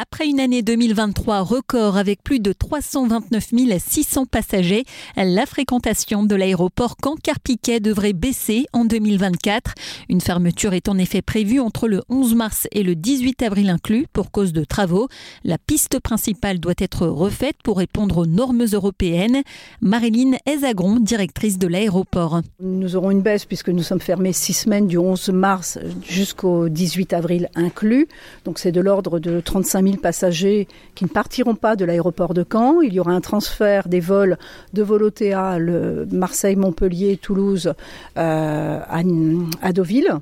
Après une année 2023 record avec plus de 329 600 passagers, la fréquentation de l'aéroport Caen-Carpiquet devrait baisser en 2024. Une fermeture est en effet prévue entre le 11 mars et le 18 avril inclus pour cause de travaux. La piste principale doit être refaite pour répondre aux normes européennes. Marilyn Ezagron, directrice de l'aéroport. Nous aurons une baisse puisque nous sommes fermés six semaines du 11 mars jusqu'au 18 avril inclus. Donc c'est de l'ordre de 35 000 passagers qui ne partiront pas de l'aéroport de Caen. Il y aura un transfert des vols de Volotea, Marseille, Montpellier, Toulouse euh, à, Deauville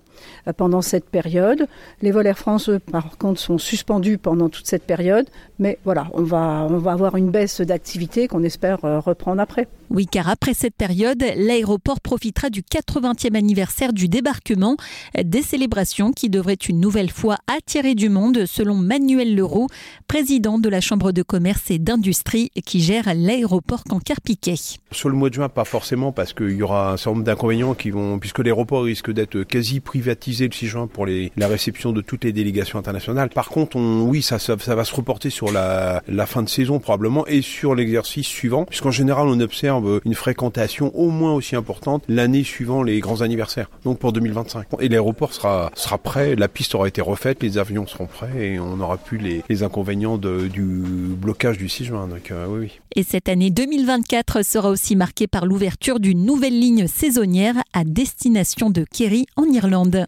euh, pendant cette période. Les vols Air France, par contre, sont suspendus pendant toute cette période. Mais voilà, on va, on va avoir une baisse d'activité qu'on espère euh, reprendre après. Oui, car après cette période, l'aéroport profitera du 80e anniversaire du débarquement, des célébrations qui devraient une nouvelle fois attirer du monde, selon Manuel Leroux, président de la Chambre de commerce et d'industrie qui gère l'aéroport Cancar-Piquet. Sur le mois de juin, pas forcément, parce qu'il y aura un certain nombre d'inconvénients qui vont, puisque l'aéroport risque d'être quasi privatisé le 6 juin pour les, la réception de toutes les délégations internationales. Par contre, on, oui, ça, ça, va se reporter sur la, la fin de saison probablement et sur l'exercice suivant, puisqu'en général, on observe une fréquentation au moins aussi importante l'année suivant les grands anniversaires, donc pour 2025. Et l'aéroport sera, prêt, la piste aura été refaite, les avions seront prêts et on n'aura plus les, inconvénients du blocage du 6 juin. Donc, euh, oui. Et cette année 2024 sera aussi marquée par l'ouverture d'une nouvelle ligne saisonnière à destination de Kerry en Irlande.